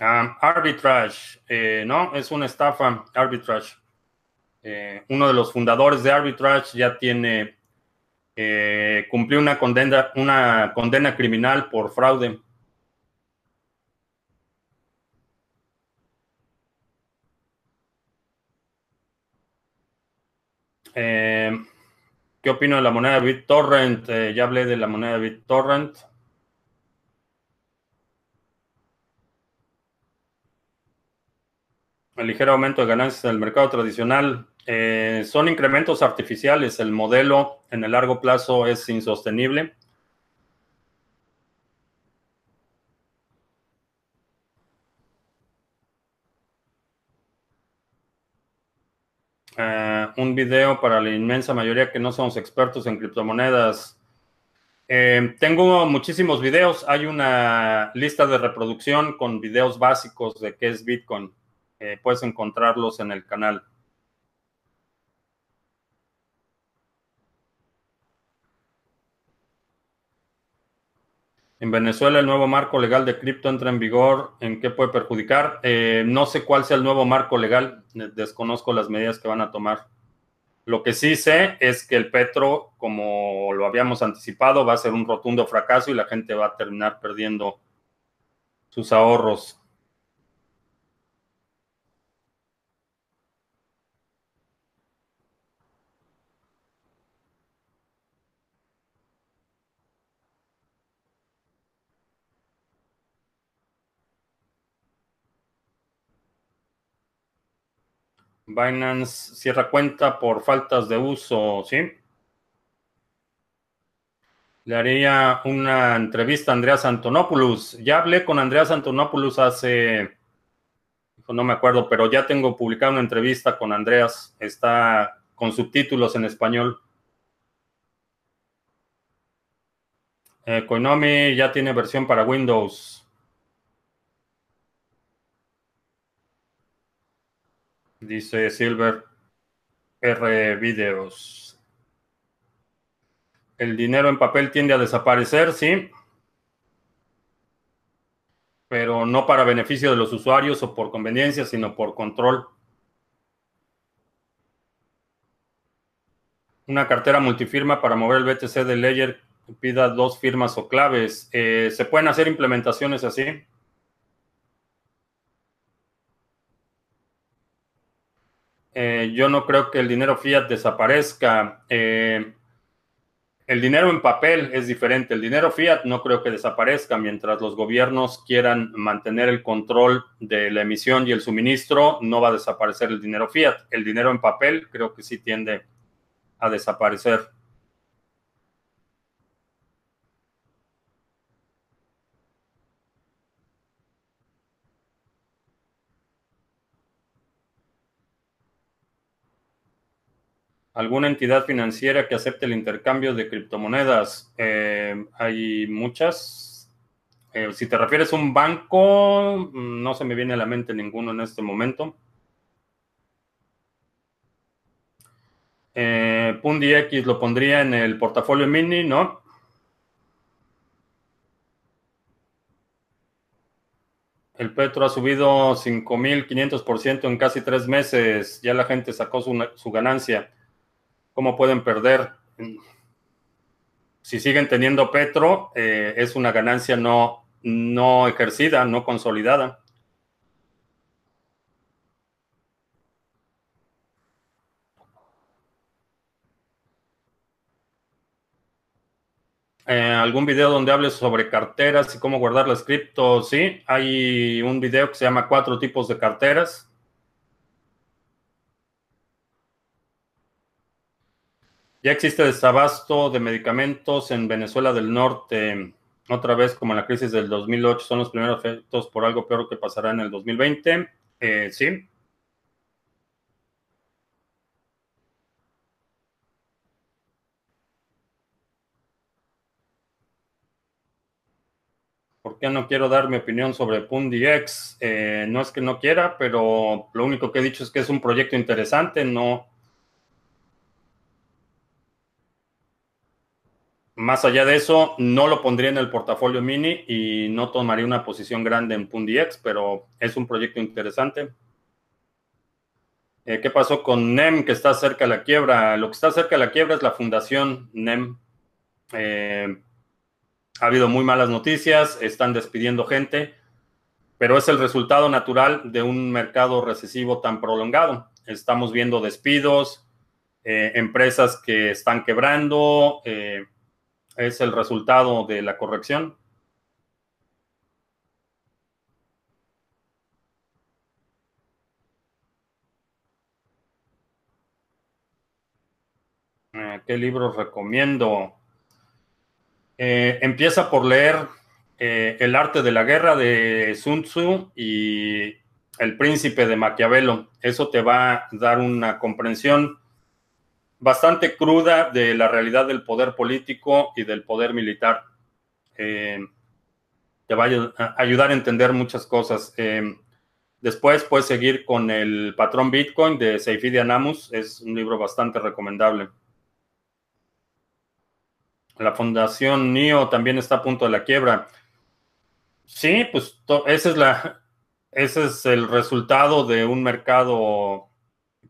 Ah, arbitrage, eh, no, es una estafa, arbitrage. Eh, uno de los fundadores de arbitrage ya tiene, eh, cumplió una condena, una condena criminal por fraude. ¿Qué opino de la moneda BitTorrent? ya hablé de la moneda BitTorrent. el ligero aumento de ganancias en el mercado tradicional eh, son incrementos artificiales. El modelo en el largo plazo es insostenible. Eh, un video para la inmensa mayoría que no somos expertos en criptomonedas. Eh, tengo muchísimos videos. Hay una lista de reproducción con videos básicos de qué es Bitcoin. Eh, puedes encontrarlos en el canal. En Venezuela el nuevo marco legal de cripto entra en vigor. ¿En qué puede perjudicar? Eh, no sé cuál sea el nuevo marco legal. Desconozco las medidas que van a tomar. Lo que sí sé es que el petro, como lo habíamos anticipado, va a ser un rotundo fracaso y la gente va a terminar perdiendo sus ahorros. Binance cierra cuenta por faltas de uso, ¿sí? Le haría una entrevista a Andreas Antonopoulos. Ya hablé con Andreas Antonopoulos hace, no me acuerdo, pero ya tengo publicado una entrevista con Andreas. Está con subtítulos en español. Koinomi ya tiene versión para Windows. Dice Silver R Videos. El dinero en papel tiende a desaparecer, sí. Pero no para beneficio de los usuarios o por conveniencia, sino por control. Una cartera multifirma para mover el BTC de Ledger pida dos firmas o claves. Eh, ¿Se pueden hacer implementaciones así? Eh, yo no creo que el dinero fiat desaparezca. Eh, el dinero en papel es diferente. El dinero fiat no creo que desaparezca mientras los gobiernos quieran mantener el control de la emisión y el suministro. No va a desaparecer el dinero fiat. El dinero en papel creo que sí tiende a desaparecer. ¿Alguna entidad financiera que acepte el intercambio de criptomonedas? Eh, hay muchas. Eh, si te refieres a un banco, no se me viene a la mente ninguno en este momento. Eh, X lo pondría en el portafolio mini, ¿no? El petro ha subido 5.500% en casi tres meses. Ya la gente sacó su ganancia. ¿Cómo pueden perder? Si siguen teniendo petro, eh, es una ganancia no, no ejercida, no consolidada. Eh, ¿Algún video donde hables sobre carteras y cómo guardar las cripto? Sí, hay un video que se llama Cuatro tipos de carteras. Ya existe desabasto de medicamentos en Venezuela del Norte. Otra vez, como en la crisis del 2008, son los primeros efectos por algo peor que pasará en el 2020. Eh, sí. ¿Por qué no quiero dar mi opinión sobre PundiX? Eh, no es que no quiera, pero lo único que he dicho es que es un proyecto interesante, no Más allá de eso, no lo pondría en el portafolio mini y no tomaría una posición grande en PundiX, pero es un proyecto interesante. Eh, ¿Qué pasó con NEM que está cerca de la quiebra? Lo que está cerca de la quiebra es la fundación NEM. Eh, ha habido muy malas noticias, están despidiendo gente, pero es el resultado natural de un mercado recesivo tan prolongado. Estamos viendo despidos, eh, empresas que están quebrando es el resultado de la corrección. Eh, ¿Qué libros recomiendo? Eh, empieza por leer eh, El arte de la guerra de Sun Tzu y El príncipe de Maquiavelo. Eso te va a dar una comprensión bastante cruda de la realidad del poder político y del poder militar. Eh, te va a ayudar a entender muchas cosas. Eh, después puedes seguir con el patrón Bitcoin de Seyfidi Anamus. Es un libro bastante recomendable. La fundación NIO también está a punto de la quiebra. Sí, pues es, la, ese es el resultado de un mercado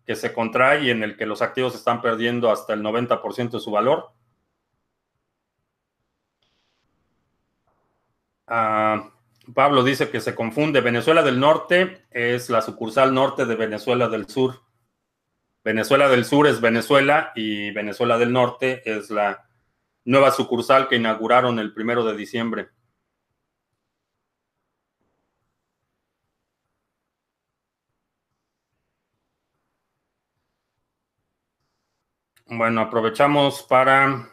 que se contrae y en el que los activos están perdiendo hasta el 90% de su valor. Ah, Pablo dice que se confunde. Venezuela del Norte es la sucursal norte de Venezuela del Sur. Venezuela del Sur es Venezuela y Venezuela del Norte es la nueva sucursal que inauguraron el primero de diciembre. Bueno, aprovechamos para,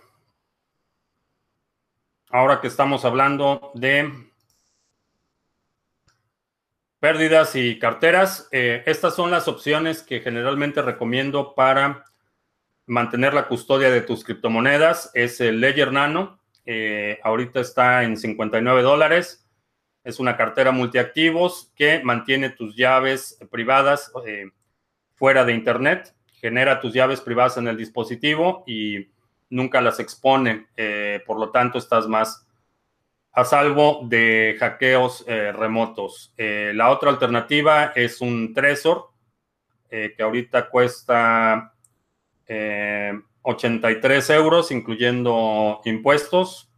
ahora que estamos hablando de pérdidas y carteras, eh, estas son las opciones que generalmente recomiendo para mantener la custodia de tus criptomonedas. Es el Ledger Nano, eh, ahorita está en 59 dólares. Es una cartera multiactivos que mantiene tus llaves privadas eh, fuera de Internet genera tus llaves privadas en el dispositivo y nunca las expone, eh, por lo tanto estás más a salvo de hackeos eh, remotos. Eh, la otra alternativa es un Trezor, que ahorita cuesta 83 euros, incluyendo impuestos.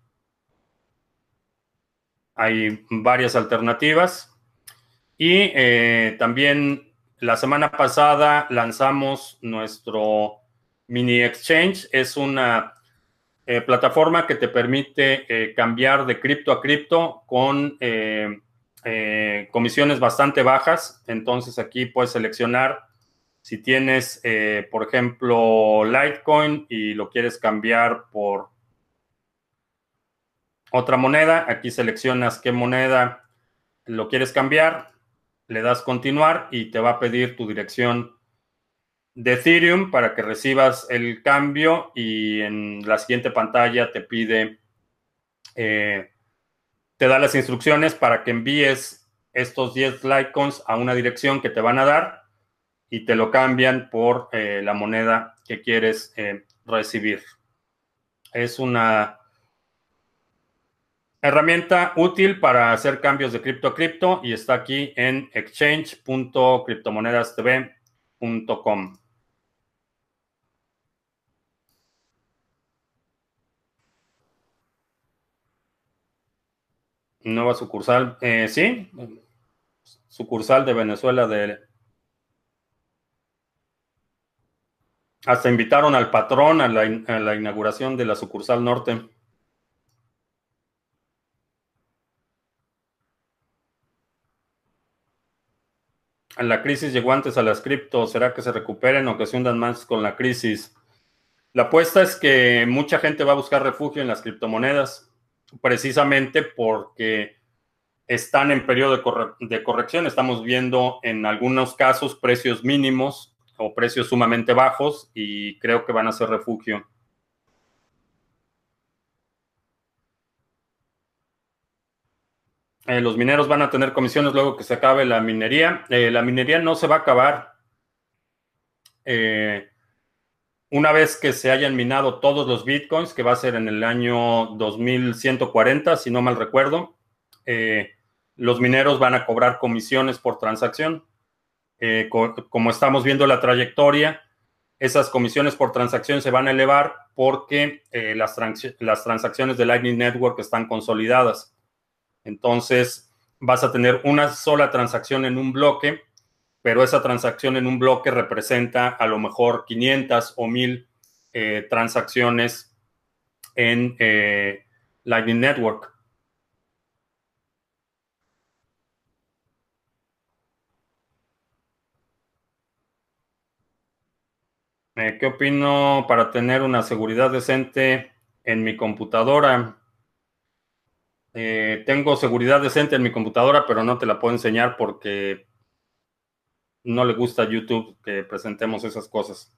Hay varias alternativas. Y también la semana pasada lanzamos nuestro mini exchange. Es una eh, plataforma que te permite eh, cambiar de cripto a cripto con eh, comisiones bastante bajas. Entonces aquí puedes seleccionar si tienes, por ejemplo, Litecoin y lo quieres cambiar por otra moneda. Aquí seleccionas qué moneda lo quieres cambiar, le das continuar y te va a pedir tu dirección de Ethereum para que recibas el cambio y en la siguiente pantalla te pide, eh, te da las instrucciones para que envíes estos 10 Litecoins a una dirección que te van a dar y te lo cambian por eh, la moneda que quieres eh, recibir. Es una herramienta útil para hacer cambios de cripto a cripto y está aquí en exchange.criptomonedastv.com. Nueva sucursal, eh, sí, sucursal de Venezuela de... Hasta invitaron al patrón a la, a la inauguración de la sucursal norte. La crisis llegó antes a las criptos. ¿Será que se recuperen o que se hundan más con la crisis? La apuesta es que mucha gente va a buscar refugio en las criptomonedas precisamente porque están en periodo de, corrección. Estamos viendo en algunos casos precios mínimos o precios sumamente bajos y creo que van a ser refugio. Eh, los mineros van a tener comisiones luego que se acabe la minería. Eh, la minería no se va a acabar. Eh, una vez que se hayan minado todos los bitcoins, que va a ser en el año 2140, si no mal recuerdo, los mineros van a cobrar comisiones por transacción. Como estamos viendo la trayectoria, esas comisiones por transacción se van a elevar porque las, las transacciones de Lightning Network están consolidadas. Entonces, vas a tener una sola transacción en un bloque pero esa transacción en un bloque representa a lo mejor 500 o 1000 eh, transacciones en eh, Lightning Network. Eh, ¿Qué opino para tener una seguridad decente en mi computadora? Tengo seguridad decente en mi computadora, pero no te la puedo enseñar porque no le gusta a YouTube que presentemos esas cosas.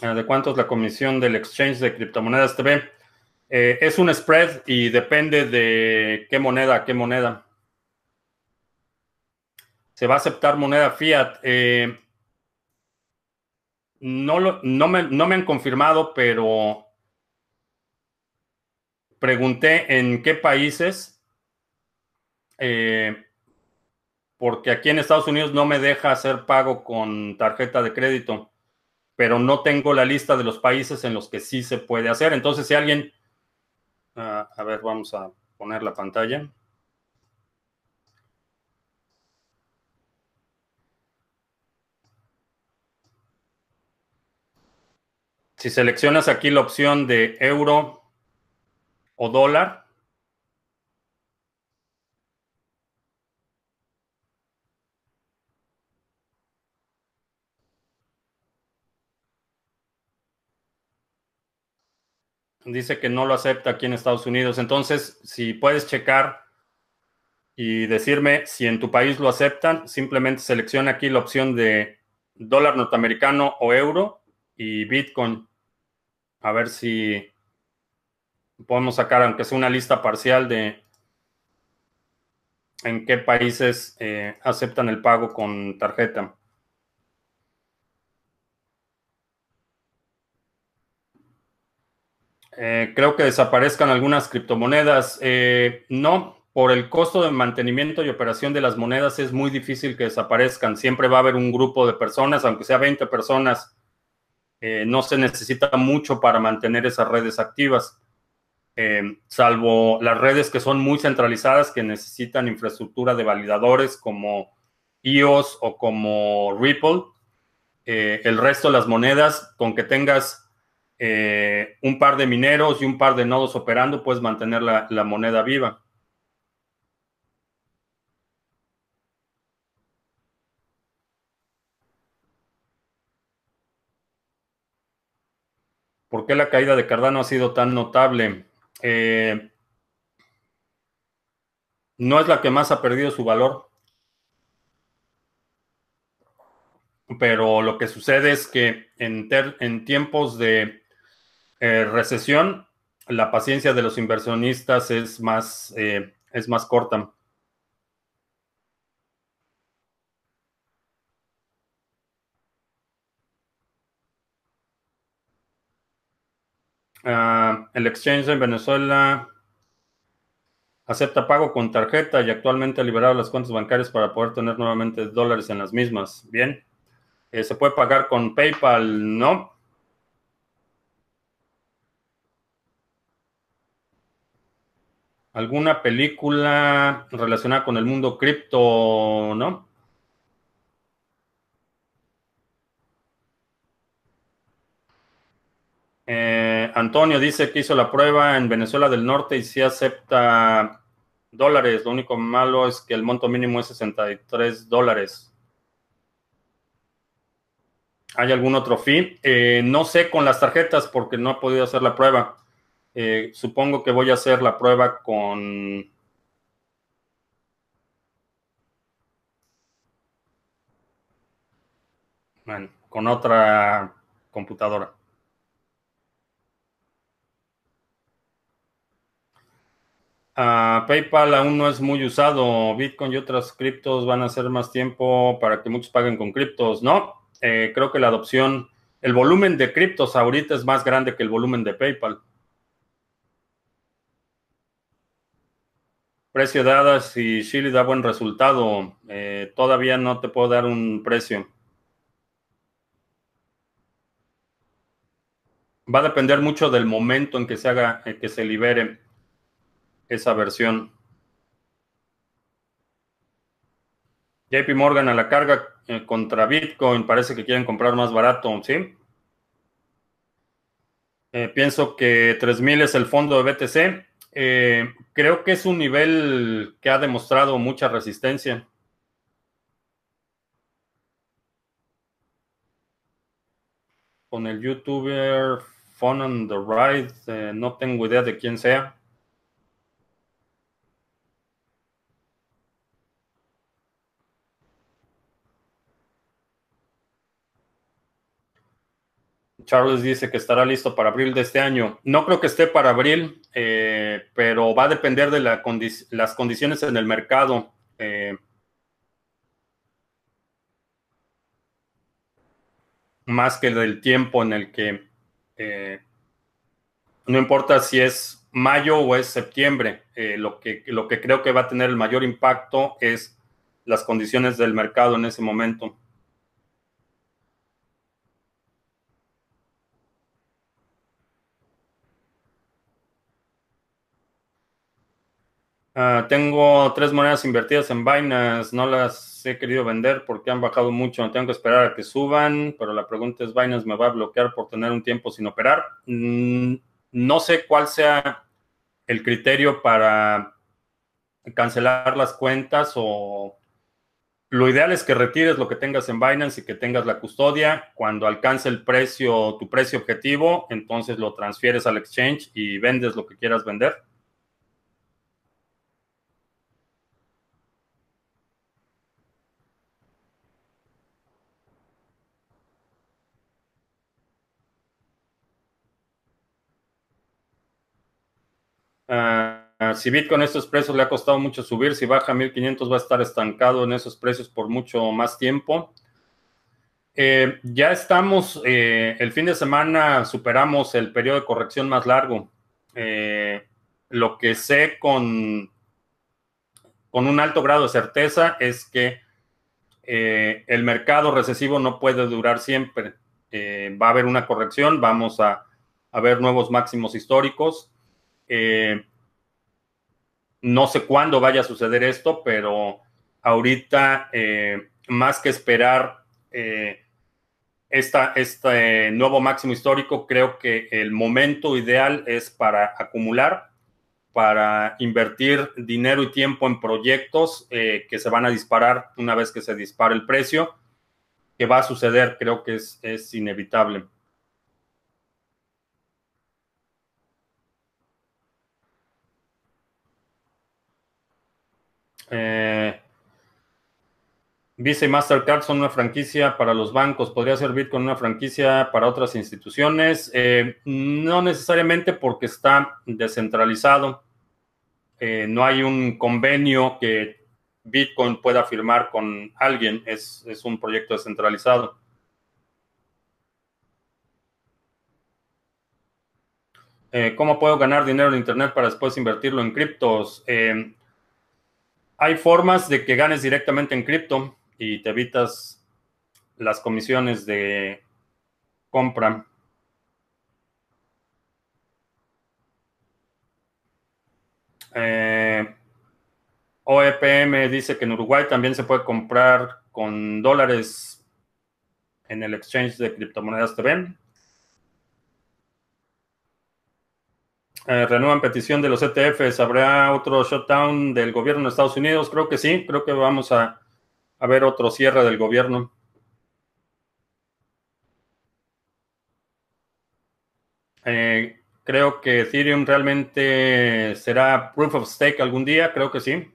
Ah, ¿De cuánto es la comisión del exchange de criptomonedas TV? Eh, es un spread y depende de qué moneda qué moneda. ¿Se va a aceptar moneda fiat? Eh, no, no, me, no me han confirmado, pero pregunté en qué países, eh, porque aquí en Estados Unidos no me deja hacer pago con tarjeta de crédito, pero no tengo la lista de los países en los que sí se puede hacer. Entonces, si alguien, ah, a ver, vamos a poner la pantalla. Si seleccionas aquí la opción de euro, o dólar. Dice que no lo acepta aquí en Estados Unidos. Entonces, si puedes checar y decirme si en tu país lo aceptan, simplemente selecciona aquí la opción de dólar norteamericano o euro y Bitcoin. A ver si podemos sacar, aunque sea una lista parcial de, en qué países aceptan el pago con tarjeta. Eh, creo que desaparezcan algunas criptomonedas. Eh, no, por el costo de mantenimiento y operación de las monedas es muy difícil que desaparezcan. Siempre va a haber un grupo de personas, aunque sea 20 personas. Eh, no se necesita mucho para mantener esas redes activas, salvo las redes que son muy centralizadas, que necesitan infraestructura de validadores como EOS o como Ripple. el resto de las monedas, con que tengas eh, un par de mineros y un par de nodos operando, puedes mantener la, moneda viva. ¿Por qué la caída de Cardano ha sido tan notable? Eh, no es la que más ha perdido su valor. Pero lo que sucede es que en, tiempos de eh, recesión, la paciencia de los inversionistas es más, eh, es más corta. Ah, el exchange en Venezuela acepta pago con tarjeta y actualmente ha liberado las cuentas bancarias para poder tener nuevamente dólares en las mismas. Bien. Eh, ¿Se puede pagar con PayPal? No. ¿Alguna película relacionada con el mundo cripto, no? Eh, Antonio dice que hizo la prueba en Venezuela del Norte y sí acepta dólares. Lo único malo es que el monto mínimo es 63 dólares. ¿Hay algún otro fee? Eh, no sé con las tarjetas porque no he podido hacer la prueba. Eh, supongo que voy a hacer la prueba con... Con otra computadora. Ah, PayPal aún no es muy usado. Bitcoin y otras criptos van a ser más tiempo para que muchos paguen con criptos. No, eh, creo que la adopción, el volumen de criptos ahorita es más grande que el volumen de PayPal. Precio de si Chile da buen resultado. Eh, todavía no te puedo dar un precio. Va a depender mucho del momento en que se haga, en que se libere esa versión. JP Morgan a la carga eh, contra Bitcoin. Parece que quieren comprar más barato, ¿sí? Eh, pienso que 3000 es el fondo de BTC. Eh, creo que es un nivel que ha demostrado mucha resistencia. Con el youtuber Fun on the Ride, no tengo idea de quién sea. Charles dice que estará listo para abril de este año. No creo que esté para abril, eh, pero va a depender de las condiciones en el mercado. Eh, más que del tiempo en el que eh, no importa si es mayo o es septiembre, lo, que, lo que creo que va a tener el mayor impacto es las condiciones del mercado en ese momento. Ah, tengo tres monedas invertidas en Binance, no las he querido vender porque han bajado mucho, tengo que esperar a que suban, pero la pregunta es, ¿Binance me va a bloquear por tener un tiempo sin operar? Mm, no sé cuál sea el criterio para cancelar las cuentas o lo ideal es que retires lo que tengas en Binance y que tengas la custodia. Cuando alcance el precio, tu precio objetivo, entonces lo transfieres al exchange y vendes lo que quieras vender. Ah, si Bitcoin estos precios le ha costado mucho subir, si baja a 1500 va a estar estancado en esos precios por mucho más tiempo. Eh, ya estamos, eh, el fin de semana superamos el periodo de corrección más largo. Eh, lo que sé con, con un alto grado de certeza es que el mercado recesivo no puede durar siempre. va a haber una corrección, vamos a, a ver nuevos máximos históricos. No sé cuándo vaya a suceder esto, pero ahorita, más que esperar este nuevo máximo histórico, creo que el momento ideal es para acumular, para invertir dinero y tiempo en proyectos eh, que se van a disparar una vez que se dispare el precio, que va a suceder, creo que es, es inevitable. Eh, Visa y Mastercard son una franquicia para los bancos. ¿Podría ser Bitcoin una franquicia para otras instituciones? Eh, no necesariamente porque está descentralizado. Eh, no hay un convenio que Bitcoin pueda firmar con alguien. Es, un proyecto descentralizado. ¿Cómo puedo ganar dinero en Internet para después invertirlo en criptos? Hay formas de que ganes directamente en cripto y te evitas las comisiones de compra. Eh, OEPM dice que en Uruguay también se puede comprar con dólares en el exchange de criptomonedas TV. Eh, petición de los ETFs. ¿Habrá otro shutdown del gobierno de Estados Unidos? Creo que sí. Creo que vamos a a ver otro cierre del gobierno. Eh, creo que Ethereum realmente será proof of stake algún día, creo que sí.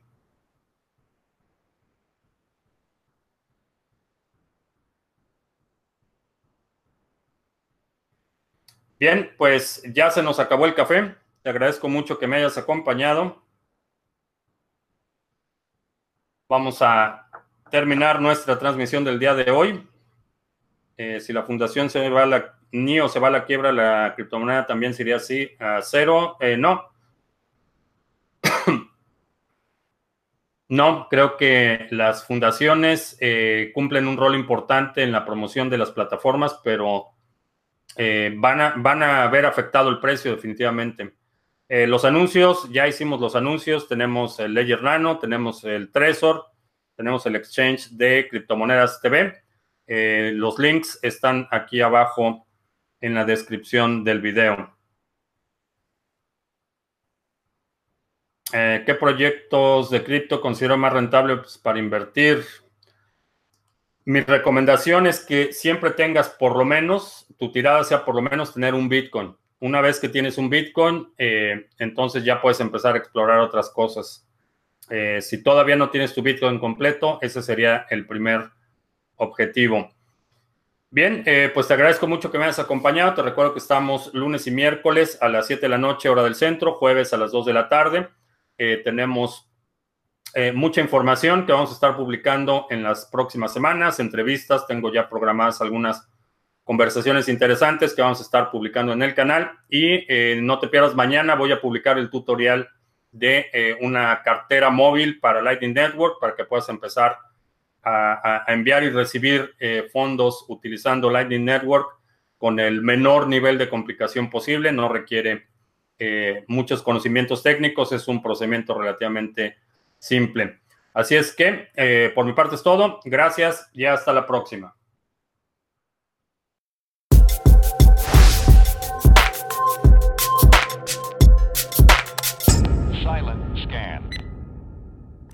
Bien, pues ya se nos acabó el café. Te agradezco mucho que me hayas acompañado. Vamos a terminar nuestra transmisión del día de hoy. Eh, si la fundación se va a la NIO se va a la quiebra, la criptomoneda también sería así a cero. Eh, no. no, creo que las fundaciones eh, cumplen un rol importante en la promoción de las plataformas, pero van, a, van a ver afectado el precio definitivamente. Los anuncios, ya hicimos los anuncios, tenemos el Ledger Nano, tenemos el Trezor, tenemos el exchange de criptomonedas TV. Eh, los links están aquí abajo en la descripción del video. Eh, ¿Qué proyectos de cripto considero más rentables para invertir? Mi recomendación es que siempre tengas por lo menos, tu tirada sea por lo menos tener un Bitcoin. Una vez que tienes un Bitcoin, eh, entonces ya puedes empezar a explorar otras cosas. Eh, si todavía no tienes tu Bitcoin completo, ese sería el primer objetivo. Bien, eh, pues te agradezco mucho que me hayas acompañado. Te recuerdo que estamos lunes y miércoles a las 7 de la noche, hora del centro, jueves a las 2 de la tarde. Tenemos mucha información que vamos a estar publicando en las próximas semanas, entrevistas. Tengo ya programadas algunas conversaciones interesantes que vamos a estar publicando en el canal. Y no te pierdas, mañana voy a publicar el tutorial de eh, una cartera móvil para Lightning Network para que puedas empezar a, enviar y recibir eh, fondos utilizando Lightning Network con el menor nivel de complicación posible. No requiere eh, muchos conocimientos técnicos, es un procedimiento relativamente simple. Así es que, por mi parte es todo. Gracias y hasta la próxima.